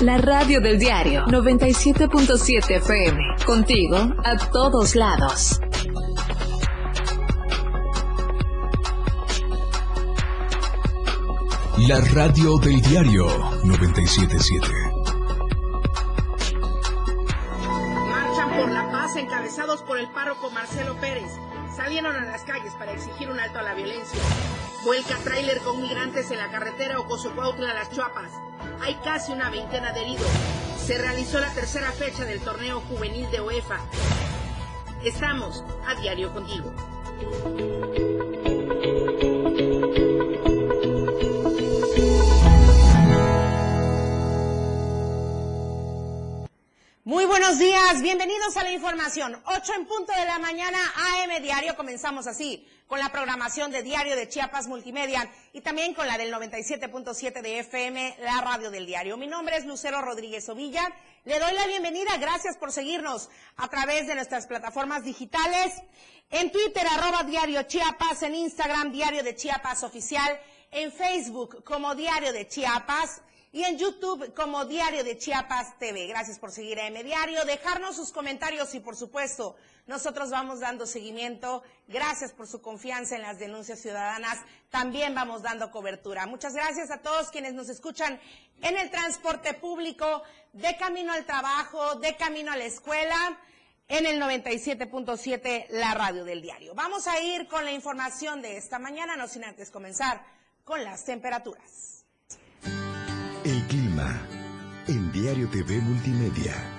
La radio del diario 97.7 FM. Contigo a todos lados. La radio del diario 977. Marchan por la paz encabezados por el párroco Marcelo Pérez. Salieron a las calles para exigir un alto a la violencia. Vuelca tráiler con migrantes en la carretera Ocosocuautla a las Chuapas. Hay casi una veintena de heridos. Se realizó la tercera fecha del torneo juvenil de UEFA. Estamos a diario contigo. Muy buenos días, bienvenidos a la información. 8 en punto de la mañana, AM Diario. Comenzamos así con la programación de Diario de Chiapas Multimedia y también con la del 97.7 de FM, la radio del diario. Mi nombre es Lucero Rodríguez Ovilla. Le doy la bienvenida. Gracias por seguirnos a través de nuestras plataformas digitales. En Twitter, arroba Diario Chiapas. En Instagram, Diario de Chiapas Oficial. En Facebook, como Diario de Chiapas y en YouTube como Diario de Chiapas TV. Gracias por seguir a M Diario, dejarnos sus comentarios y por supuesto nosotros vamos dando seguimiento. Gracias por su confianza en las denuncias ciudadanas. También vamos dando cobertura. Muchas gracias a todos quienes nos escuchan en el transporte público, de camino al trabajo, de camino a la escuela en el 97.7, la radio del diario. Vamos a ir con la información de esta mañana, no sin antes comenzar con las temperaturas. El clima en Diario TV Multimedia.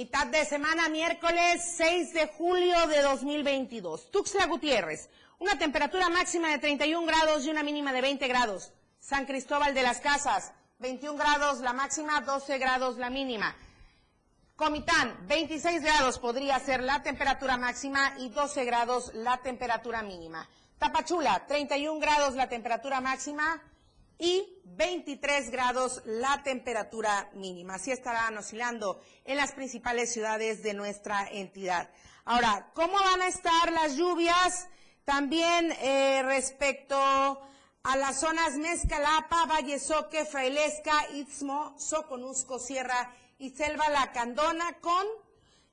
Mitad de semana, miércoles 6 de julio de 2022. Tuxtla Gutiérrez, una temperatura máxima de 31 grados y una mínima de 20 grados. San Cristóbal de las Casas, 21 grados la máxima, 12 grados la mínima. Comitán, 26 grados podría ser la temperatura máxima y 12 grados la temperatura mínima. Tapachula, 31 grados la temperatura máxima y 23 grados la temperatura mínima. Así estarán oscilando en las principales ciudades de nuestra entidad. Ahora, ¿cómo van a estar las lluvias? También eh, respecto a las zonas Mezcalapa, Valle Soque, Frailesca, Istmo, Soconusco, Sierra y Selva Lacandona con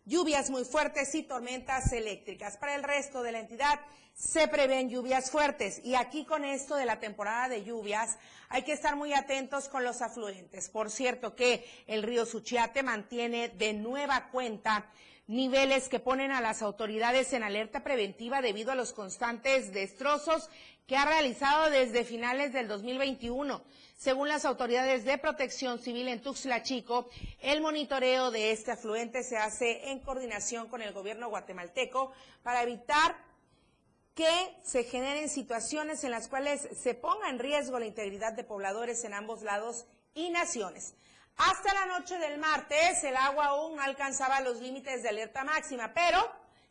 lluvias muy fuertes y tormentas eléctricas. Para el resto de la entidad se prevén lluvias fuertes y aquí con esto de la temporada de lluvias hay que estar muy atentos con los afluentes. Por cierto que el río Suchiate mantiene de nueva cuenta niveles que ponen a las autoridades en alerta preventiva debido a los constantes destrozos que ha realizado desde finales del 2021. Según las autoridades de protección civil en Tuxtla Chico, el monitoreo de este afluente se hace en coordinación con el gobierno guatemalteco para evitar que se generen situaciones en las cuales se ponga en riesgo la integridad de pobladores en ambos lados y naciones. Hasta la noche del martes el agua aún no alcanzaba los límites de alerta máxima, pero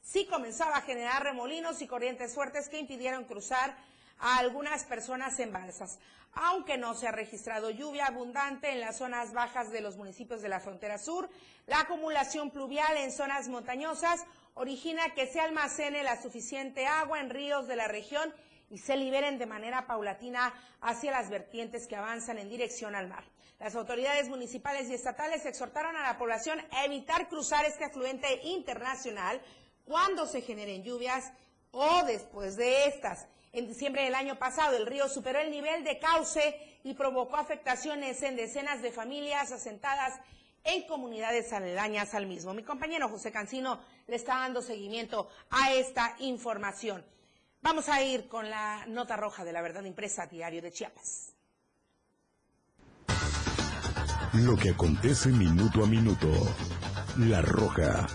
sí comenzaba a generar remolinos y corrientes fuertes que impidieron cruzar a algunas personas en balsas. Aunque no se ha registrado lluvia abundante en las zonas bajas de los municipios de la frontera sur, la acumulación pluvial en zonas montañosas origina que se almacene la suficiente agua en ríos de la región y se liberen de manera paulatina hacia las vertientes que avanzan en dirección al mar. Las autoridades municipales y estatales exhortaron a la población a evitar cruzar este afluente internacional cuando se generen lluvias o después de estas. En diciembre del año pasado, el río superó el nivel de cauce y provocó afectaciones en decenas de familias asentadas en comunidades aledañas al mismo. Mi compañero José Cancino le está dando seguimiento a esta información. Vamos a ir con la nota roja de la verdad impresa diario de Chiapas. Lo que acontece minuto a minuto. La roja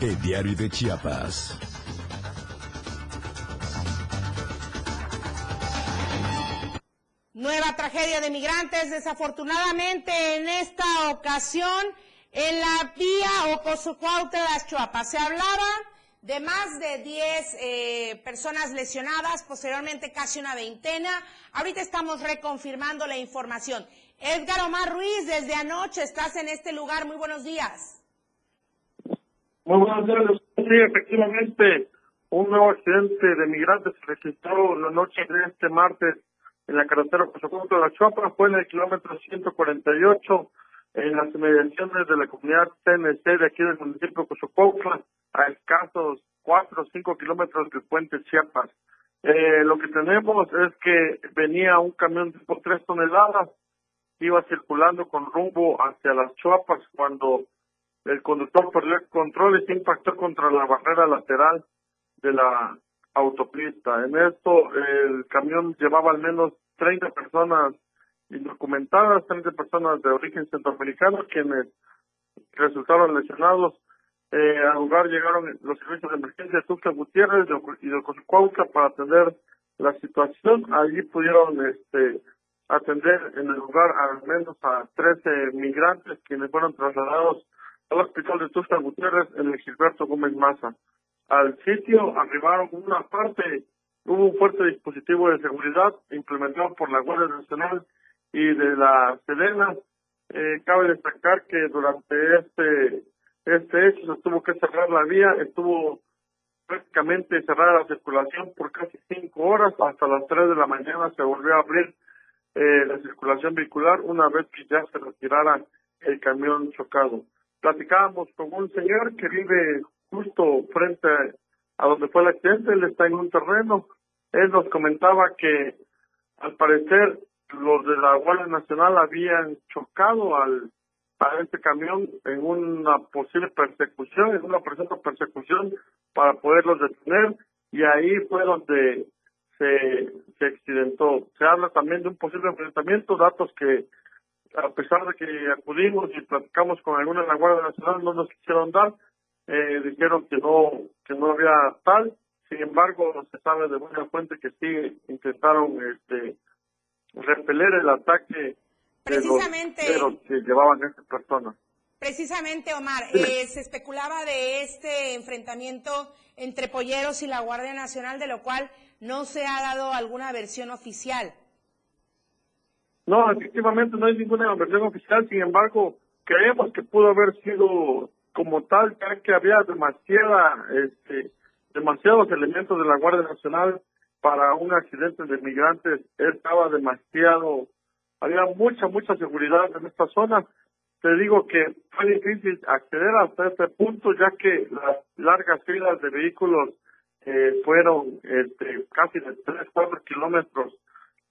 de diario de Chiapas. Nueva tragedia de migrantes, desafortunadamente en esta ocasión en la vía Ocosocuaute de las Chuapas. Se hablaba de más de 10 eh, personas lesionadas, posteriormente casi una veintena. Ahorita estamos reconfirmando la información. Edgar Omar Ruiz, desde anoche estás en este lugar. Muy buenos días. Muy buenos días. Sí, efectivamente, un nuevo accidente de migrantes se registró la noche de este martes en la carretera de La Chopra, fue en el kilómetro 148 en las inmediaciones de la comunidad CNC de aquí del municipio de Cozocuautla, a escasos 4 o 5 kilómetros del puente Chiapas. Eh, lo que tenemos es que venía un camión de 3 toneladas, iba circulando con rumbo hacia las Chuapas cuando el conductor perdió el control y se impactó contra la barrera lateral de la autopista. En esto, el camión llevaba al menos 30 personas indocumentadas, 30 personas de origen centroamericano, quienes resultaron lesionados. Eh, al lugar llegaron los servicios de emergencia de Tuxtla Gutiérrez y de Cozucuautla para atender la situación. Allí pudieron este, atender en el lugar al menos a 13 migrantes quienes fueron trasladados al hospital de Tuxtla Gutiérrez en el Gilberto Gómez Maza. Al sitio arribaron una parte, hubo un fuerte dispositivo de seguridad implementado por la Guardia Nacional y de la Sedena. Eh, cabe destacar que durante este este hecho se tuvo que cerrar la vía, estuvo prácticamente cerrada la circulación por casi cinco horas, hasta las tres de la mañana se volvió a abrir eh, la circulación vehicular una vez que ya se retirara el camión chocado. Platicábamos con un señor que vive justo frente a donde fue el accidente, él está en un terreno, él nos comentaba que al parecer los de la Guardia Nacional habían chocado al a este camión en una posible persecución, en una presunta persecución para poderlos detener y ahí fue donde se, se accidentó. Se habla también de un posible enfrentamiento, datos que a pesar de que acudimos y platicamos con alguna de la Guardia Nacional no nos quisieron dar, eh, dijeron que no que no había tal, sin embargo se sabe de buena fuente que sí intentaron este repeler el ataque Precisamente, de los, que llevaban a estas personas. Precisamente, Omar, eh, se especulaba de este enfrentamiento entre polleros y la Guardia Nacional, de lo cual no se ha dado alguna versión oficial. No, efectivamente no hay ninguna versión oficial, sin embargo, creemos que pudo haber sido como tal, ya que había demasiada, este, demasiados elementos de la Guardia Nacional para un accidente de migrantes, estaba demasiado había mucha, mucha seguridad en esta zona. Te digo que fue difícil acceder hasta este punto, ya que las largas filas de vehículos eh, fueron este, casi de 3, 4 kilómetros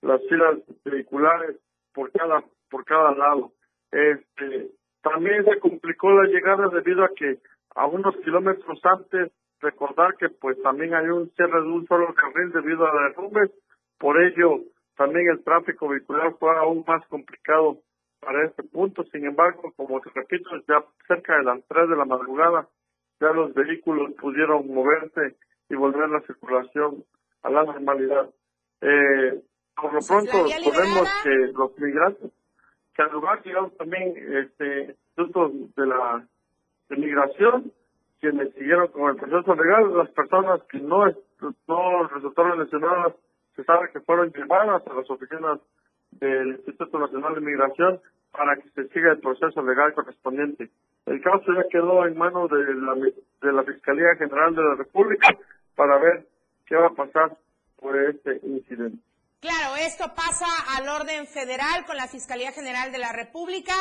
las filas vehiculares por cada, por cada lado. Este, también se complicó la llegada debido a que a unos kilómetros antes, recordar que pues también hay un cierre de un solo carril debido a derrumbes, por ello también el tráfico vehicular fue aún más complicado para este punto. Sin embargo, como te repito, ya cerca de las 3 de la madrugada, ya los vehículos pudieron moverse y volver la circulación a la normalidad. Eh, por lo pronto, sabemos que los migrantes, que lugar llegaron también este, institutos de la de migración, quienes siguieron con el proceso legal, las personas que no, no resultaron lesionadas se sabe que fueron llevadas a las oficinas del Instituto Nacional de Migración para que se siga el proceso legal correspondiente. El caso ya quedó en manos de la, de la Fiscalía General de la República para ver qué va a pasar por este incidente. Claro, esto pasa al orden federal con la Fiscalía General de la República.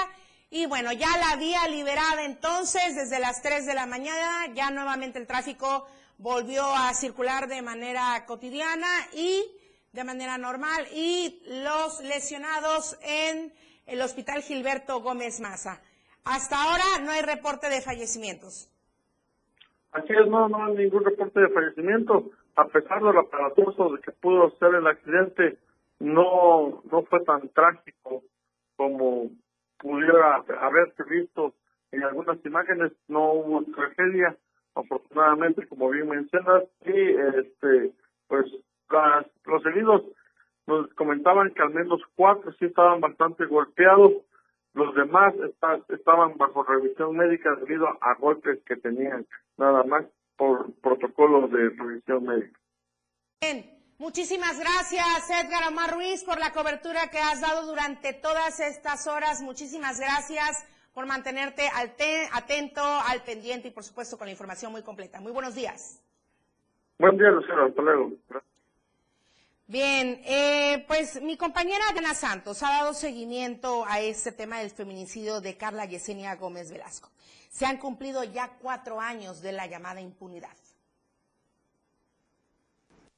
Y bueno, ya la vía liberada entonces desde las 3 de la mañana, ya nuevamente el tráfico volvió a circular de manera cotidiana y de manera normal y los lesionados en el Hospital Gilberto Gómez Maza. Hasta ahora no hay reporte de fallecimientos. Así es, no, no hay ningún reporte de fallecimiento. A pesar de lo aparatoso de que pudo ser el accidente, no, no fue tan trágico como pudiera haberse visto en algunas imágenes. No hubo tragedia, afortunadamente, como bien mencionas, y este, pues los heridos nos comentaban que al menos cuatro sí estaban bastante golpeados, los demás estaban bajo revisión médica debido a golpes que tenían, nada más por protocolo de revisión médica. Bien, muchísimas gracias Edgar Omar Ruiz por la cobertura que has dado durante todas estas horas. Muchísimas gracias por mantenerte atento, al pendiente y por supuesto con la información muy completa. Muy buenos días. Buen día, Lucero. Hasta luego. Bien, eh, pues mi compañera Diana Santos ha dado seguimiento a este tema del feminicidio de Carla Yesenia Gómez Velasco. Se han cumplido ya cuatro años de la llamada impunidad.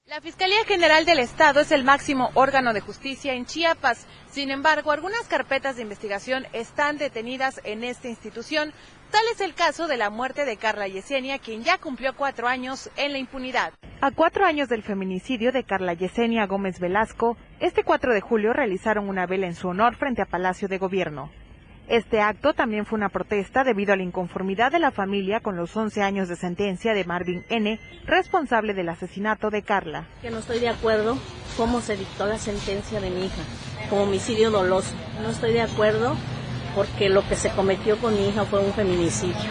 La Fiscalía General del Estado es el máximo órgano de justicia en Chiapas. Sin embargo, algunas carpetas de investigación están detenidas en esta institución. Tal es el caso de la muerte de Carla Yesenia, quien ya cumplió cuatro años en la impunidad. A cuatro años del feminicidio de Carla Yesenia Gómez Velasco, este 4 de julio realizaron una vela en su honor frente a Palacio de Gobierno. Este acto también fue una protesta debido a la inconformidad de la familia con los 11 años de sentencia de Marvin N., responsable del asesinato de Carla. Que no estoy de acuerdo cómo se dictó la sentencia de mi hija, como homicidio doloso. No estoy de acuerdo porque lo que se cometió con mi hija fue un feminicidio.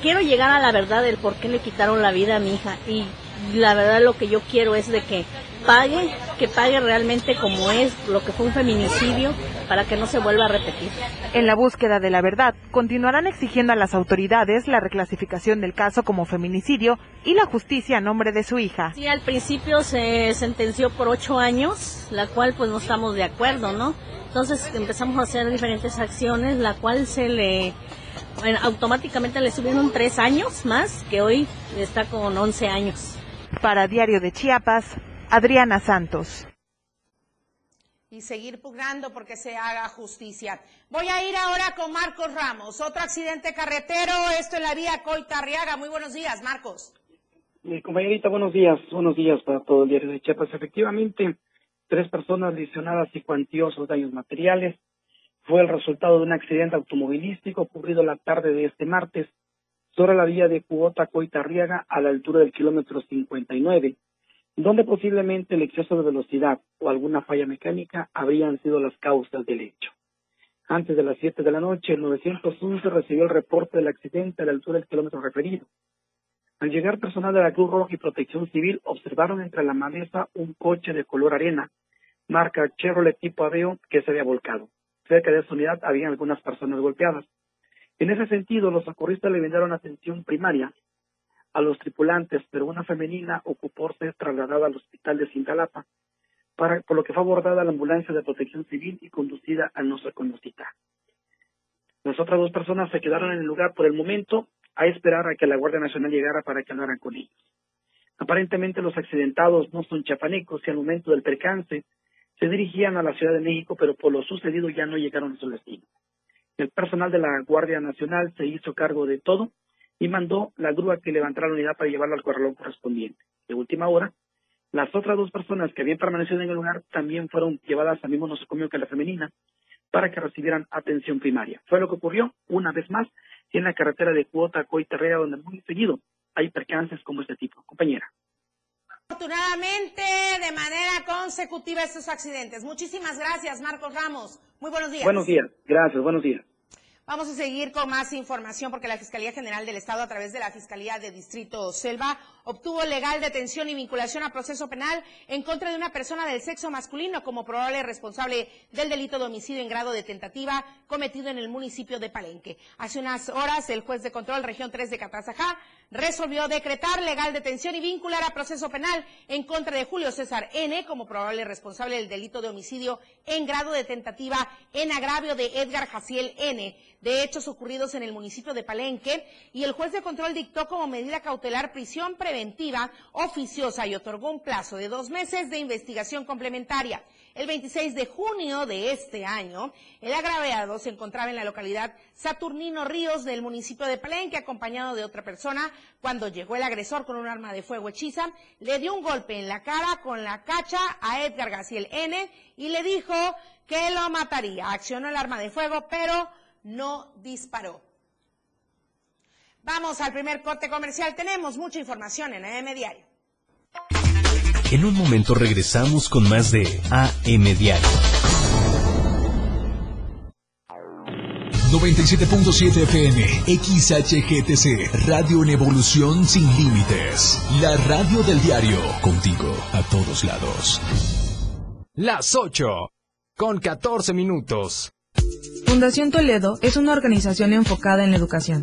Quiero llegar a la verdad del por qué le quitaron la vida a mi hija y la verdad lo que yo quiero es de que pague, que pague realmente como es lo que fue un feminicidio para que no se vuelva a repetir. En la búsqueda de la verdad, continuarán exigiendo a las autoridades la reclasificación del caso como feminicidio y la justicia a nombre de su hija. Sí, al principio se sentenció por ocho años, la cual pues no estamos de acuerdo, ¿no? Entonces empezamos a hacer diferentes acciones, la cual se le bueno, automáticamente le subieron tres años más, que hoy está con once años. Para Diario de Chiapas, Adriana Santos. Y seguir pugnando porque se haga justicia. Voy a ir ahora con Marcos Ramos. Otro accidente carretero, esto en la vía Coita-Arriaga. Muy buenos días, Marcos. Mi compañerita, buenos días. Buenos días para todo el diario de Chiapas. Efectivamente, tres personas lesionadas y cuantiosos daños materiales. Fue el resultado de un accidente automovilístico ocurrido la tarde de este martes sobre la vía de Cuota Coita-Arriaga a la altura del kilómetro 59 donde posiblemente el exceso de velocidad o alguna falla mecánica habrían sido las causas del hecho. Antes de las 7 de la noche, el 911 recibió el reporte del accidente a la altura del kilómetro referido. Al llegar personal de la Cruz Roja y Protección Civil, observaron entre la maleza un coche de color arena, marca Chevrolet tipo Aveo, que se había volcado. Cerca de esa unidad había algunas personas golpeadas. En ese sentido, los socorristas le brindaron atención primaria a los tripulantes, pero una femenina ocupó ser trasladada al hospital de Cintalapa, por lo que fue abordada la ambulancia de protección civil y conducida a nuestra conocita. Las otras dos personas se quedaron en el lugar por el momento a esperar a que la Guardia Nacional llegara para que hablaran con ellos. Aparentemente los accidentados no son chapanecos y al momento del percance se dirigían a la Ciudad de México, pero por lo sucedido ya no llegaron a su destino. El personal de la Guardia Nacional se hizo cargo de todo y mandó la grúa que levantara la unidad para llevarla al corralón correspondiente. De última hora, las otras dos personas que habían permanecido en el lugar también fueron llevadas al mismo nosocomio que la femenina para que recibieran atención primaria. Fue lo que ocurrió una vez más en la carretera de Cuota Coiterrea, donde muy seguido hay percances como este tipo. Compañera. Afortunadamente, de manera consecutiva estos accidentes. Muchísimas gracias, Marcos Ramos. Muy buenos días. Buenos días. Gracias. Buenos días. Vamos a seguir con más información porque la Fiscalía General del Estado, a través de la Fiscalía de Distrito Selva, obtuvo legal detención y vinculación a proceso penal en contra de una persona del sexo masculino como probable responsable del delito de homicidio en grado de tentativa cometido en el municipio de Palenque. Hace unas horas, el juez de control región 3 de Catazajá resolvió decretar legal detención y vincular a proceso penal en contra de Julio César N como probable responsable del delito de homicidio en grado de tentativa en agravio de Edgar Jaciel N de hechos ocurridos en el municipio de Palenque y el juez de control dictó como medida cautelar prisión preventiva oficiosa y otorgó un plazo de dos meses de investigación complementaria. El 26 de junio de este año, el agraviado se encontraba en la localidad Saturnino Ríos del municipio de Palenque, acompañado de otra persona. Cuando llegó el agresor con un arma de fuego hechiza, le dio un golpe en la cara con la cacha a Edgar Gaciel N y le dijo que lo mataría. Accionó el arma de fuego, pero no disparó. Vamos al primer corte comercial. Tenemos mucha información en AM Diario. En un momento regresamos con más de AM Diario. 97.7 FM, XHGTC, Radio en Evolución Sin Límites. La radio del diario, contigo a todos lados. Las 8, con 14 minutos. Fundación Toledo es una organización enfocada en la educación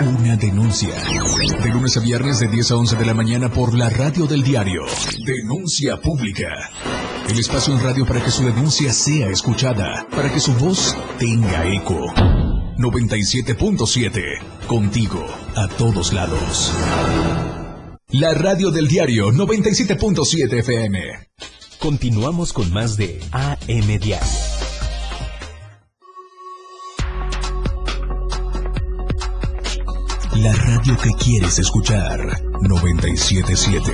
Una denuncia. De lunes a viernes de 10 a 11 de la mañana por la radio del diario. Denuncia pública. El espacio en radio para que su denuncia sea escuchada. Para que su voz tenga eco. 97.7. Contigo a todos lados. La radio del diario 97.7 FM. Continuamos con más de AM Diario. La radio que quieres escuchar. 977.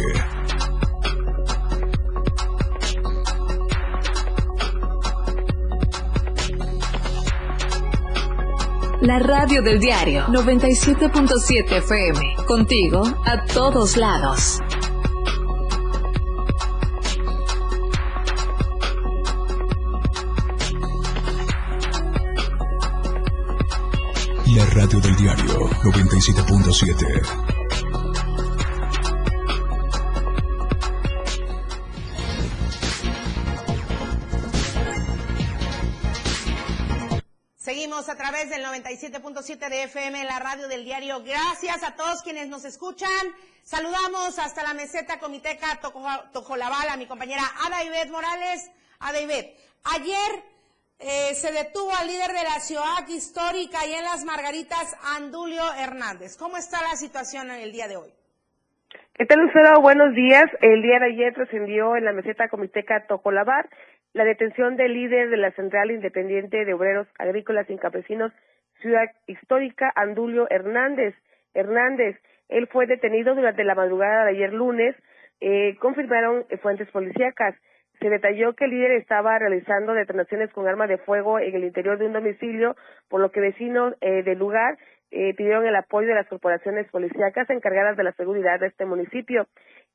La radio del diario 97.7 FM. Contigo a todos lados. La radio del diario 97.7. Seguimos a través del 97.7 de FM, la radio del diario. Gracias a todos quienes nos escuchan. Saludamos hasta la meseta Comiteca Tojolabal a mi compañera Ada Ivette Morales. Ada Ivette, ayer eh, se detuvo al líder de la ciudad histórica y en las Margaritas, Andulio Hernández. ¿Cómo está la situación en el día de hoy? ¿Qué tal, Lucero? Buenos días. El día de ayer trascendió en la meseta Comiteca Tocolabar la detención del líder de la Central Independiente de Obreros Agrícolas y Campesinos, Ciudad Histórica, Andulio Hernández. Hernández, él fue detenido durante la madrugada de ayer lunes, eh, confirmaron fuentes policíacas se detalló que el líder estaba realizando detonaciones con arma de fuego en el interior de un domicilio, por lo que vecinos eh, del lugar eh, pidieron el apoyo de las corporaciones policíacas encargadas de la seguridad de este municipio.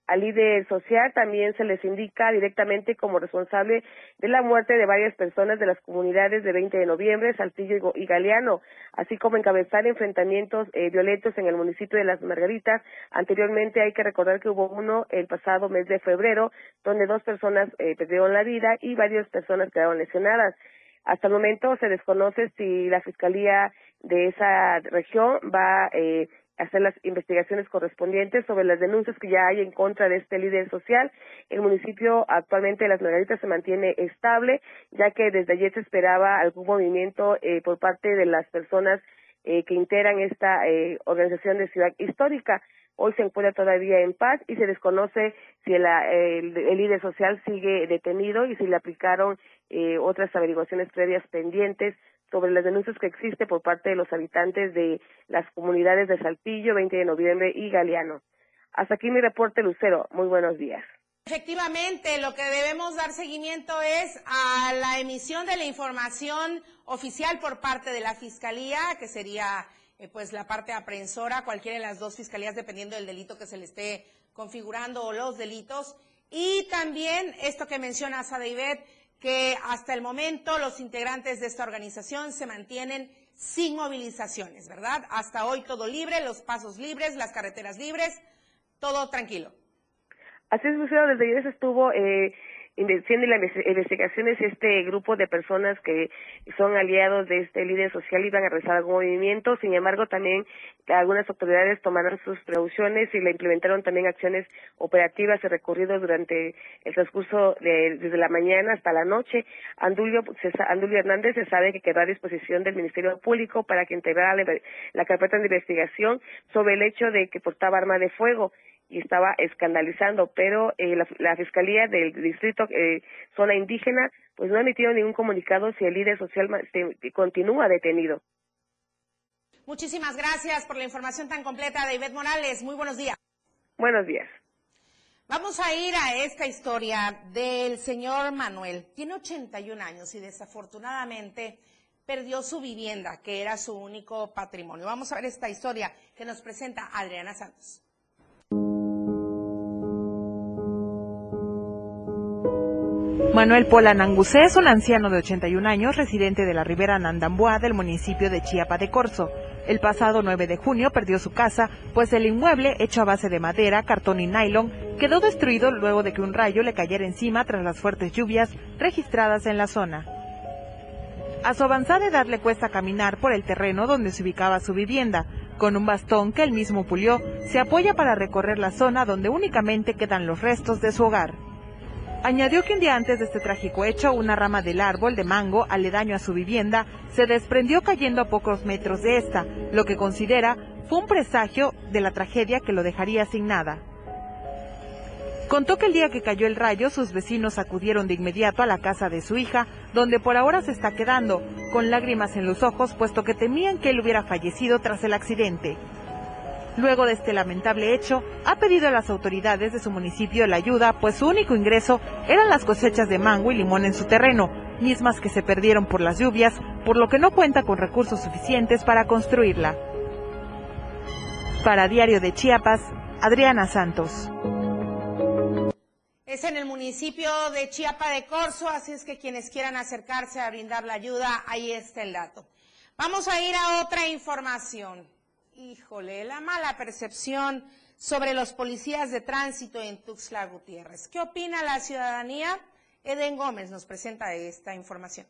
Al líder social también se les indica directamente como responsable de la muerte de varias personas de las comunidades de 20 de noviembre, Saltillo y Galeano, así como encabezar enfrentamientos eh, violentos en el municipio de Las Margaritas. Anteriormente hay que recordar que hubo uno el pasado mes de febrero, donde dos personas eh, perdieron la vida y varias personas quedaron lesionadas. Hasta el momento se desconoce si la Fiscalía de esa región va eh, hacer las investigaciones correspondientes sobre las denuncias que ya hay en contra de este líder social. El municipio actualmente de Las Margaritas se mantiene estable, ya que desde ayer se esperaba algún movimiento eh, por parte de las personas eh, que integran esta eh, organización de ciudad histórica. Hoy se encuentra todavía en paz y se desconoce si el, el líder social sigue detenido y si le aplicaron otras averiguaciones previas pendientes sobre las denuncias que existe por parte de los habitantes de las comunidades de Saltillo, 20 de noviembre y Galeano. Hasta aquí mi reporte, Lucero. Muy buenos días. Efectivamente, lo que debemos dar seguimiento es a la emisión de la información oficial por parte de la Fiscalía, que sería eh, pues la parte aprensora, cualquiera de las dos fiscalías, dependiendo del delito que se le esté configurando o los delitos. Y también esto que menciona Sadeivet, que hasta el momento los integrantes de esta organización se mantienen sin movilizaciones, ¿verdad? Hasta hoy todo libre, los pasos libres, las carreteras libres, todo tranquilo. Así es, Lucero, desde ayer estuvo eh, siendo las investigaciones este grupo de personas que son aliados de este líder social iban a realizar algún movimiento, sin embargo también algunas autoridades tomaron sus precauciones y le implementaron también acciones operativas y recorridos durante el transcurso de, desde la mañana hasta la noche. Andulio, Andulio Hernández se sabe que quedó a disposición del Ministerio Público para que integrara la carpeta de investigación sobre el hecho de que portaba arma de fuego y estaba escandalizando, pero eh, la, Fiscalía del Distrito eh, Zona Indígena pues no ha emitido ningún comunicado si el líder social continúa detenido. Muchísimas gracias por la información tan completa de Ivette Morales. Muy buenos días. Buenos días. Vamos a ir a esta historia del señor Manuel. Tiene 81 años y desafortunadamente perdió su vivienda, que era su único patrimonio. Vamos a ver esta historia que nos presenta Adriana Santos. Manuel Polanangusé es un anciano de 81 años, residente de la Ribera Nandamboa del municipio de Chiapa de Corzo. El pasado 9 de junio perdió su casa, pues el inmueble, hecho a base de madera, cartón y nylon, quedó destruido luego de que un rayo le cayera encima tras las fuertes lluvias registradas en la zona. A su avanzada edad le cuesta caminar por el terreno donde se ubicaba su vivienda. Con un bastón que él mismo pulió, se apoya para recorrer la zona donde únicamente quedan los restos de su hogar. Añadió que un día antes de este trágico hecho, una rama del árbol de mango aledaño a su vivienda se desprendió cayendo a pocos metros de esta, lo que considera fue un presagio de la tragedia que lo dejaría sin nada. Contó que el día que cayó el rayo, sus vecinos acudieron de inmediato a la casa de su hija, donde por ahora se está quedando, con lágrimas en los ojos, puesto que temían que él hubiera fallecido tras el accidente. Luego de este lamentable hecho, ha pedido a las autoridades de su municipio la ayuda, pues su único ingreso eran las cosechas de mango y limón en su terreno, mismas que se perdieron por las lluvias, por lo que no cuenta con recursos suficientes para construirla. Para Diario de Chiapas, Adriana Santos. Es en el municipio de Chiapa de Corzo, así es que quienes quieran acercarse a brindar la ayuda, ahí está el dato. Vamos a ir a otra información. Híjole, la mala percepción sobre los policías de tránsito en Tuxtla Gutiérrez. ¿Qué opina la ciudadanía? Eden Gómez nos presenta esta información.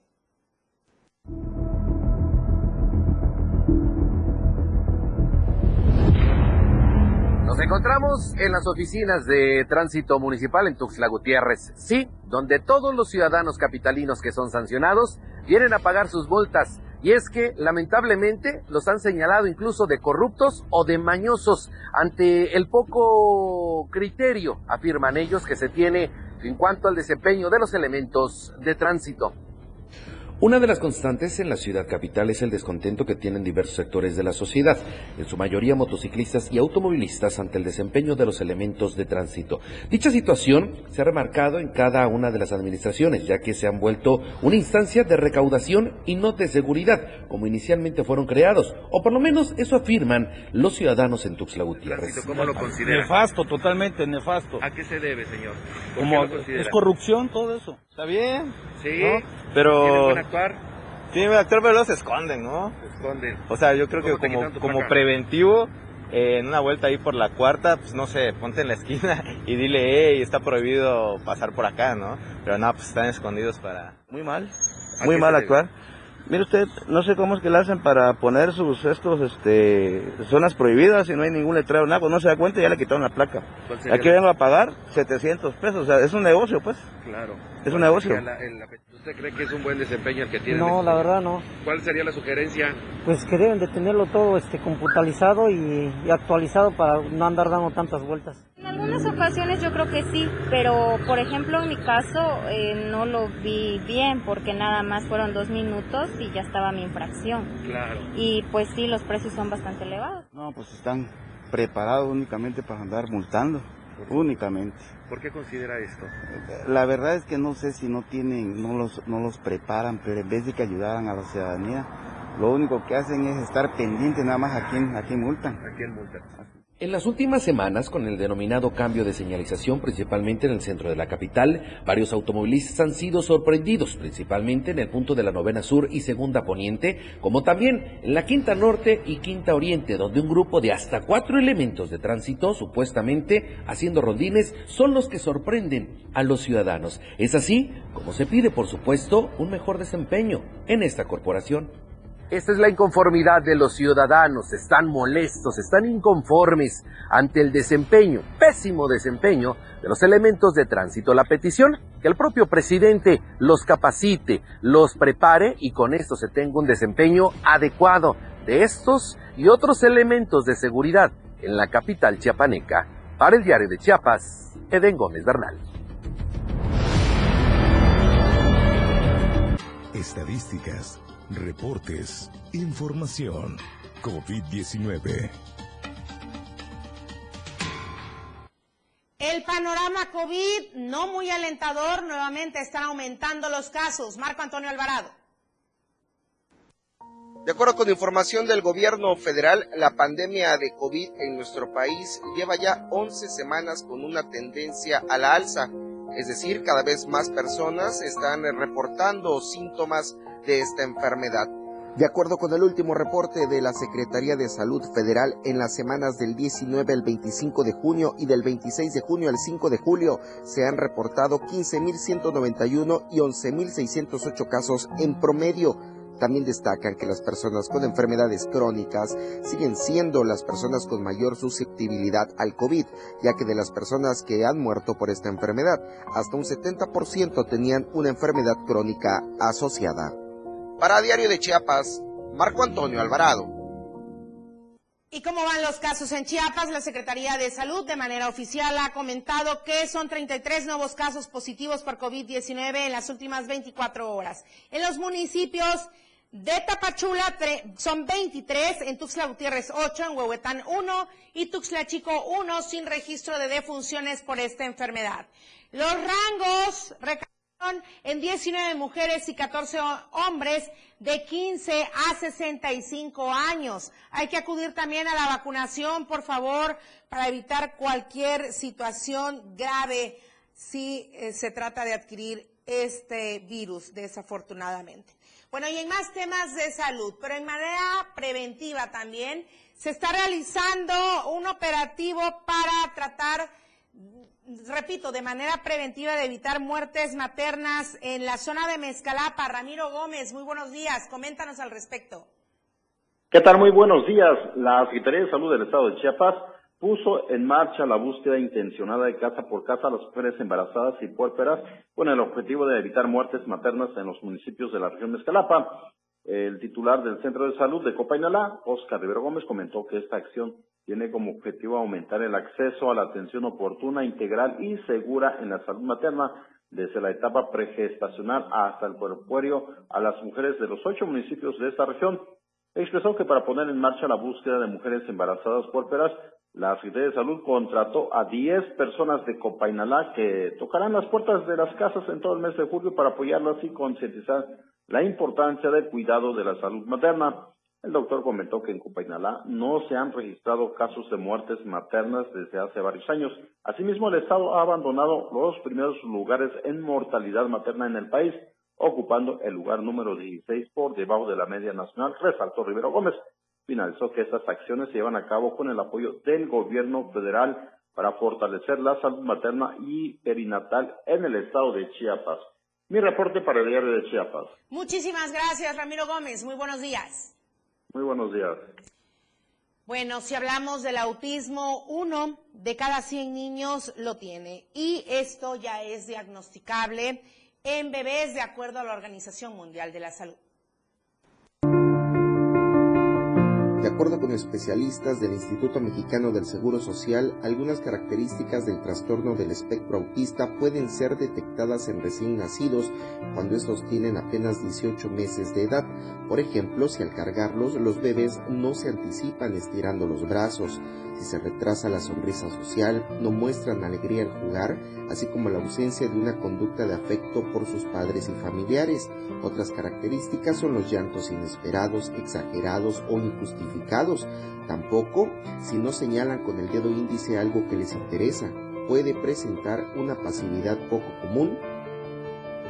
Nos encontramos en las oficinas de tránsito municipal en Tuxtla Gutiérrez, sí, donde todos los ciudadanos capitalinos que son sancionados vienen a pagar sus multas. Y es que lamentablemente los han señalado incluso de corruptos o de mañosos ante el poco criterio, afirman ellos, que se tiene en cuanto al desempeño de los elementos de tránsito. Una de las constantes en la ciudad capital es el descontento que tienen diversos sectores de la sociedad, en su mayoría motociclistas y automovilistas ante el desempeño de los elementos de tránsito. Dicha situación se ha remarcado en cada una de las administraciones, ya que se han vuelto una instancia de recaudación y no de seguridad, como inicialmente fueron creados, o por lo menos eso afirman los ciudadanos en Tuxtla Gutiérrez. ¿Cómo lo considera? Nefasto, totalmente nefasto. ¿A qué se debe, señor? Como es corrupción todo eso. Está bien. Sí. Pero actuar? Tienen que actuar, pero luego se esconden, ¿no? Se esconden. O sea, yo creo que como, como preventivo, eh, en una vuelta ahí por la cuarta, pues no sé, ponte en la esquina y dile, hey, está prohibido pasar por acá, ¿no? Pero no, pues están escondidos para... Muy mal, muy mal actuar. Mire usted, no sé cómo es que le hacen para poner sus estos este zonas prohibidas y no hay ningún letrero, nada, pues no se da cuenta y ya le quitaron la placa. Aquí vengo a pagar 700 pesos, o sea, es un negocio, pues. Claro. Es un negocio. ¿Usted cree que es un buen desempeño el que tiene? No, la verdad no. ¿Cuál sería la sugerencia? Pues que deben de tenerlo todo este computalizado y, actualizado para no andar dando tantas vueltas. En algunas ocasiones yo creo que sí, pero por ejemplo en mi caso eh, no lo vi bien porque nada más fueron dos minutos y ya estaba mi infracción. Claro. Y pues sí, los precios son bastante elevados. No, pues están preparados únicamente para andar multando, únicamente. ¿Por qué considera esto? La verdad es que no sé si no tienen, no los, no los preparan, pero en vez de que ayudaran a la ciudadanía, lo único que hacen es estar pendientes nada más a quién, a quién multan. ¿A quién multan? En las últimas semanas, con el denominado cambio de señalización, principalmente en el centro de la capital, varios automovilistas han sido sorprendidos, principalmente en el punto de la novena sur y segunda poniente, como también en la quinta norte y quinta oriente, donde un grupo de hasta cuatro elementos de tránsito, supuestamente haciendo rondines, son los que sorprenden a los ciudadanos. Es así como se pide, por supuesto, un mejor desempeño en esta corporación. Esta es la inconformidad de los ciudadanos, están molestos, están inconformes ante el desempeño, pésimo desempeño de los elementos de tránsito. La petición, que el propio presidente los capacite, los prepare y con esto se tenga un desempeño adecuado de estos y otros elementos de seguridad en la capital chiapaneca. Para el diario de Chiapas, Eden Gómez Bernal. Estadísticas Reportes, información. COVID-19. El panorama COVID no muy alentador, nuevamente están aumentando los casos. Marco Antonio Alvarado. De acuerdo con información del gobierno federal, la pandemia de COVID en nuestro país lleva ya 11 semanas con una tendencia a la alza, es decir, cada vez más personas están reportando síntomas de esta enfermedad. De acuerdo con el último reporte de la Secretaría de Salud Federal, en las semanas del 19 al 25 de junio y del 26 de junio al 5 de julio se han reportado 15.191 y 11.608 casos en promedio. También destacan que las personas con enfermedades crónicas siguen siendo las personas con mayor susceptibilidad al COVID, ya que de las personas que han muerto por esta enfermedad, hasta un 70% tenían una enfermedad crónica asociada. Para Diario de Chiapas, Marco Antonio Alvarado. ¿Y cómo van los casos en Chiapas? La Secretaría de Salud de manera oficial ha comentado que son 33 nuevos casos positivos por COVID-19 en las últimas 24 horas. En los municipios de Tapachula son 23, en Tuxtla Gutiérrez 8, en Huehuetán 1 y Tuxtla Chico 1 sin registro de defunciones por esta enfermedad. Los rangos en 19 mujeres y 14 hombres de 15 a 65 años. Hay que acudir también a la vacunación, por favor, para evitar cualquier situación grave si eh, se trata de adquirir este virus, desafortunadamente. Bueno, y en más temas de salud, pero en manera preventiva también, se está realizando un operativo para tratar repito, de manera preventiva de evitar muertes maternas en la zona de Mezcalapa. Ramiro Gómez, muy buenos días, coméntanos al respecto. ¿Qué tal? Muy buenos días. La Secretaría de Salud del Estado de Chiapas puso en marcha la búsqueda intencionada de casa por casa a las mujeres embarazadas y puérperas con el objetivo de evitar muertes maternas en los municipios de la región de Mezcalapa. El titular del Centro de Salud de Copainalá, Oscar Rivero Gómez, comentó que esta acción tiene como objetivo aumentar el acceso a la atención oportuna, integral y segura en la salud materna desde la etapa pregestacional hasta el puerperio a las mujeres de los ocho municipios de esta región. Expresó que para poner en marcha la búsqueda de mujeres embarazadas puérperas, la Secretaría de Salud contrató a 10 personas de Copainalá que tocarán las puertas de las casas en todo el mes de julio para apoyarlas y concientizar la importancia del cuidado de la salud materna. El doctor comentó que en Cupainalá no se han registrado casos de muertes maternas desde hace varios años. Asimismo, el Estado ha abandonado los primeros lugares en mortalidad materna en el país, ocupando el lugar número 16 por debajo de la media nacional, resaltó Rivero Gómez. Finalizó que estas acciones se llevan a cabo con el apoyo del gobierno federal para fortalecer la salud materna y perinatal en el estado de Chiapas. Mi reporte para el diario de Chiapas. Muchísimas gracias, Ramiro Gómez. Muy buenos días. Muy buenos días. Bueno, si hablamos del autismo, uno de cada 100 niños lo tiene y esto ya es diagnosticable en bebés de acuerdo a la Organización Mundial de la Salud. Acuerdo con especialistas del Instituto Mexicano del Seguro Social, algunas características del trastorno del espectro autista pueden ser detectadas en recién nacidos cuando estos tienen apenas 18 meses de edad. Por ejemplo, si al cargarlos los bebés no se anticipan estirando los brazos, Si se retrasa la sonrisa social, no muestran alegría al jugar, así como la ausencia de una conducta de afecto por sus padres y familiares. Otras características son los llantos inesperados, exagerados o injustificados. Tampoco si no señalan con el dedo índice algo que les interesa. Puede presentar una pasividad poco común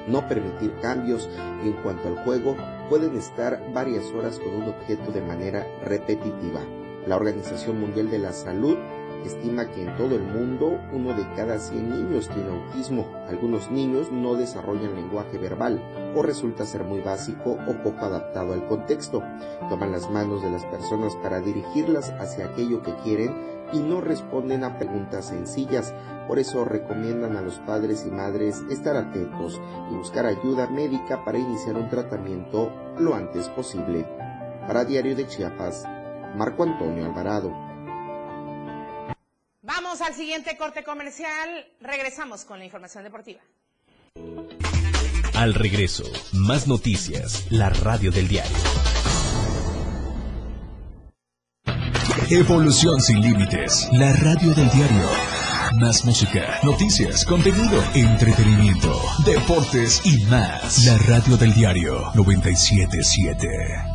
no permitir cambios en cuanto al juego, pueden estar varias horas con un objeto de manera repetitiva. La Organización Mundial de la Salud estima que en todo el mundo uno de cada 100 niños tiene autismo. Algunos niños no desarrollan lenguaje verbal o resulta ser muy básico o poco adaptado al contexto. Toman las manos de las personas para dirigirlas hacia aquello que quieren y no responden a preguntas sencillas. Por eso recomiendan a los padres y madres estar atentos y buscar ayuda médica para iniciar un tratamiento lo antes posible. Para Diario de Chiapas, Marco Antonio Alvarado. Vamos al siguiente corte comercial. Regresamos con la información deportiva. Al regreso, más noticias, la radio del diario. Evolución sin límites, la radio del diario. Más música, noticias, contenido, entretenimiento, deportes y más. La radio del diario 977.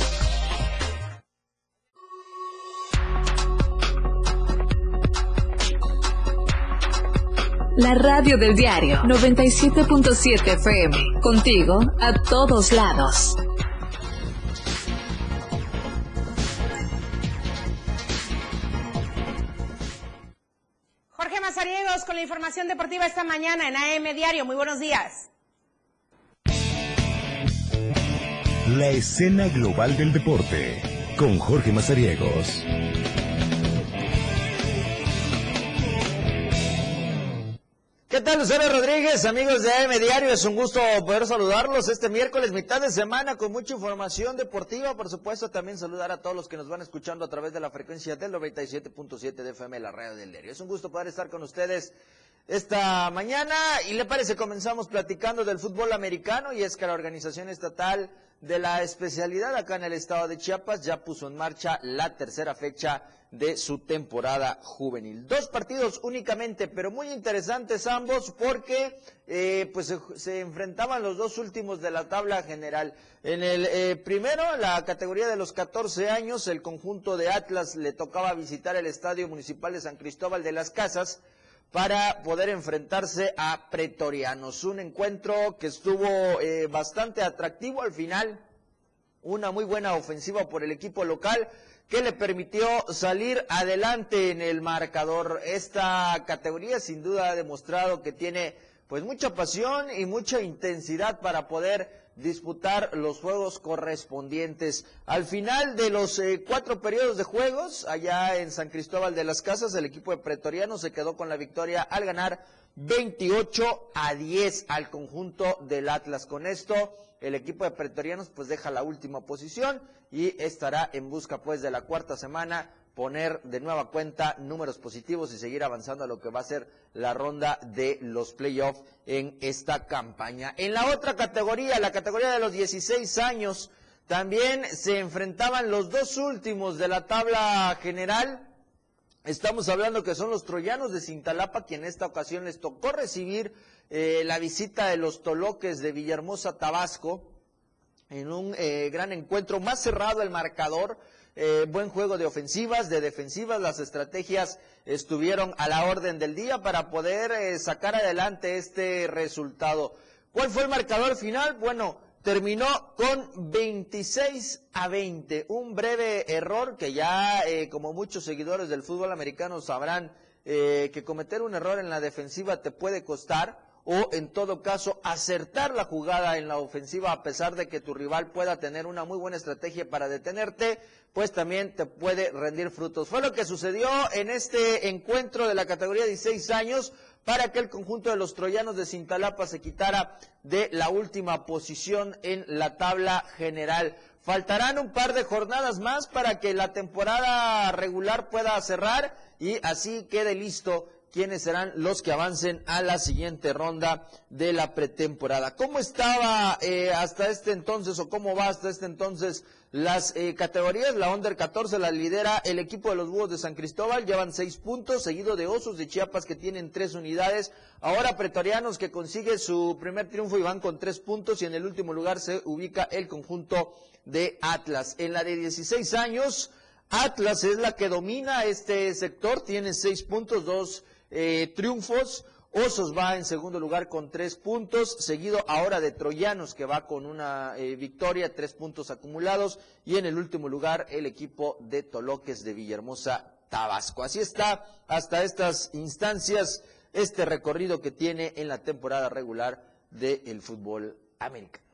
La radio del diario 97.7 FM. Contigo a todos lados. Jorge Mazariegos con la información deportiva esta mañana en AM Diario. Muy buenos días. La escena global del deporte con Jorge Mazariegos. ¿Qué tal, Lucero Rodríguez, amigos de AM Diario? Es un gusto poder saludarlos este miércoles, mitad de semana, con mucha información deportiva. Por supuesto, también saludar a todos los que nos van escuchando a través de la frecuencia del 97.7 de FM, la radio del diario. Es un gusto poder estar con ustedes esta mañana. Y le parece, comenzamos platicando del fútbol americano, y es que la organización estatal de la especialidad acá en el estado de Chiapas ya puso en marcha la tercera fecha de su temporada juvenil. Dos partidos únicamente, pero muy interesantes ambos porque eh, pues se, enfrentaban los dos últimos de la tabla general. En el eh, primero, la categoría de los 14 años, el conjunto de Atlas le tocaba visitar el Estadio Municipal de San Cristóbal de las Casas para poder enfrentarse a Pretorianos. Un encuentro que estuvo eh, bastante atractivo al final, una muy buena ofensiva por el equipo local que le permitió salir adelante en el marcador. Esta categoría sin duda ha demostrado que tiene pues mucha pasión y mucha intensidad para poder disputar los juegos correspondientes. Al final de los eh, cuatro periodos de juegos, allá en San Cristóbal de las Casas, el equipo de Pretoriano se quedó con la victoria al ganar 28 a 10 al conjunto del Atlas. Con esto, el equipo de Pretorianos pues deja la última posición y estará en busca pues de la cuarta semana poner de nueva cuenta números positivos y seguir avanzando a lo que va a ser la ronda de los playoffs en esta campaña. En la otra categoría, la categoría de los 16 años, también se enfrentaban los dos últimos de la tabla general. Estamos hablando que son los troyanos de Cintalapa, quien en esta ocasión les tocó recibir eh, la visita de los toloques de Villahermosa, Tabasco, en un eh, gran encuentro más cerrado el marcador. Eh, buen juego de ofensivas, de defensivas, las estrategias estuvieron a la orden del día para poder eh, sacar adelante este resultado. ¿Cuál fue el marcador final? Bueno, terminó con 26 a 20, un breve error que ya eh, como muchos seguidores del fútbol americano sabrán que cometer un error en la defensiva te puede costar o en todo caso acertar la jugada en la ofensiva a pesar de que tu rival pueda tener una muy buena estrategia para detenerte, pues también te puede rendir frutos. Fue lo que sucedió en este encuentro de la categoría de 16 años para que el conjunto de los troyanos de Cintalapa se quitara de la última posición en la tabla general. Faltarán un par de jornadas más para que la temporada regular pueda cerrar y así quede listo quiénes serán los que avancen a la siguiente ronda de la pretemporada. ¿Cómo estaba eh, hasta este entonces o cómo va hasta este entonces las eh, categorías? La Under 14 la lidera el equipo de los Búhos de San Cristóbal, llevan seis puntos, seguido de Osos de Chiapas que tienen tres unidades. Ahora Pretorianos que consigue su primer triunfo y van con tres puntos y en el último lugar se ubica el conjunto de Atlas. En la de 16 años, Atlas es la que domina este sector, tiene seis puntos, dos eh, triunfos. Osos va en segundo lugar con tres puntos, seguido ahora de Troyanos que va con una eh, victoria, tres puntos acumulados, y en el último lugar el equipo de Toloques de Villahermosa, Tabasco. Así está hasta estas instancias este recorrido que tiene en la temporada regular del fútbol americano.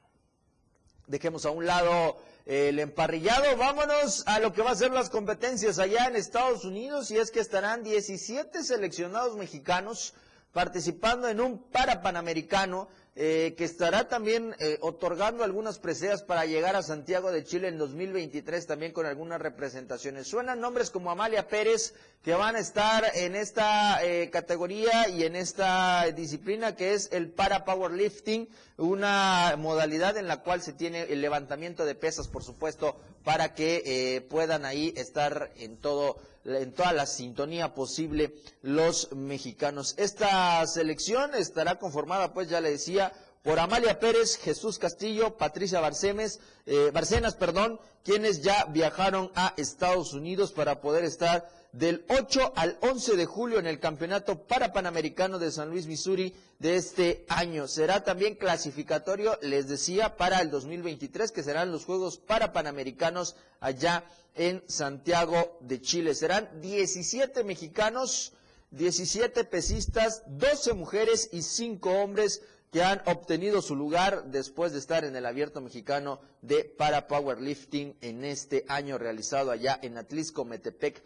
Dejemos a un lado el emparrillado, vámonos a lo que va a ser las competencias allá en Estados Unidos y es que estarán 17 seleccionados mexicanos participando en un para panamericano eh, que estará también eh, otorgando algunas preseas para llegar a Santiago de Chile en 2023 también con algunas representaciones. Suenan nombres como Amalia Pérez que van a estar en esta eh, categoría y en esta disciplina que es el para powerlifting, una modalidad en la cual se tiene el levantamiento de pesas, por supuesto, para que puedan ahí estar en todo en toda la sintonía posible los mexicanos. Esta selección estará conformada, pues ya le decía, por Amalia Pérez, Jesús Castillo, Patricia eh, Barcenas, perdón, quienes ya viajaron a Estados Unidos para poder estar del 8 al 11 de julio en el Campeonato para Panamericano de San Luis, Missouri de este año. Será también clasificatorio, les decía, para el 2023, que serán los Juegos para Panamericanos allá en Santiago de Chile. Serán 17 mexicanos, 17 pesistas, 12 mujeres y 5 hombres que han obtenido su lugar después de estar en el abierto mexicano de para powerlifting en este año realizado allá en Atlisco, Metepec,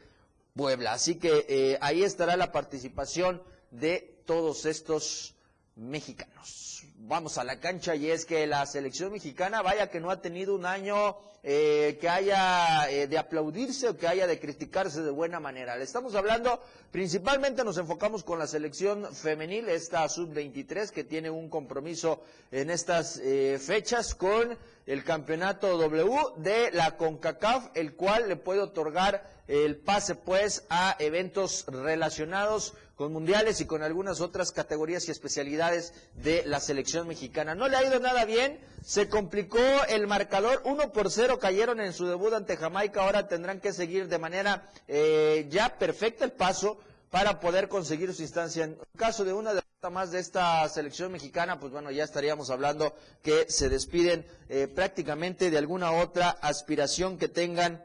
Puebla. Así que eh, ahí estará la participación de todos estos mexicanos. Vamos a la cancha y es que la selección mexicana, vaya que no ha tenido un año eh, que haya eh, de aplaudirse o que haya de criticarse de buena manera. Le estamos hablando, principalmente nos enfocamos con la selección femenil, esta sub-23 que tiene un compromiso en estas eh, fechas con el campeonato W de la CONCACAF, el cual le puede otorgar el pase pues a eventos relacionados con mundiales y con algunas otras categorías y especialidades de la selección mexicana. No le ha ido nada bien, se complicó el marcador, 1 por 0 cayeron en su debut ante Jamaica, ahora tendrán que seguir de manera eh, ya perfecta el paso para poder conseguir su instancia. En caso de una derrota más de esta selección mexicana, pues bueno, ya estaríamos hablando que se despiden eh, prácticamente de alguna otra aspiración que tengan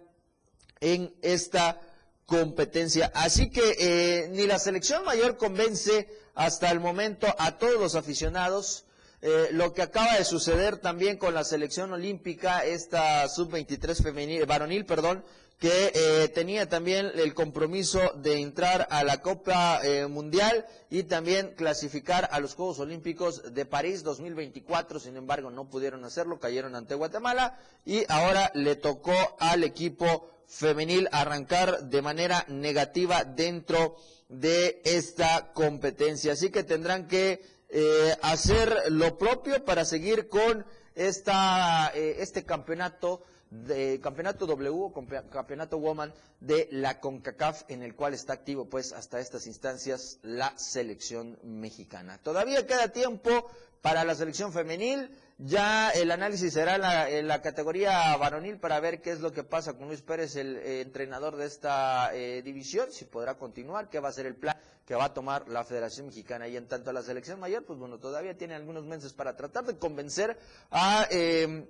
en esta competencia. Así que eh, ni la selección mayor convence hasta el momento a todos los aficionados. eh, lo que acaba de suceder también con la selección olímpica, esta sub-23 femenil, varonil, perdón, que eh, tenía también el compromiso de entrar a la Copa eh, Mundial y también clasificar a los Juegos Olímpicos de París 2024. Sin embargo, no pudieron hacerlo, cayeron ante Guatemala y ahora le tocó al equipo femenil arrancar de manera negativa dentro de esta competencia. Así que tendrán que eh, hacer lo propio para seguir con esta, este campeonato de campeonato W, campeonato Woman de la CONCACAF, en el cual está activo pues hasta estas instancias la selección mexicana. Todavía queda tiempo para la selección femenil, ya el análisis será en la, categoría varonil para ver qué es lo que pasa con Luis Pérez, el eh, entrenador de esta eh, división, si podrá continuar, qué va a ser el plan que va a tomar la Federación Mexicana. Y en tanto a la selección mayor, pues bueno, todavía tiene algunos meses para tratar de convencer a... Eh,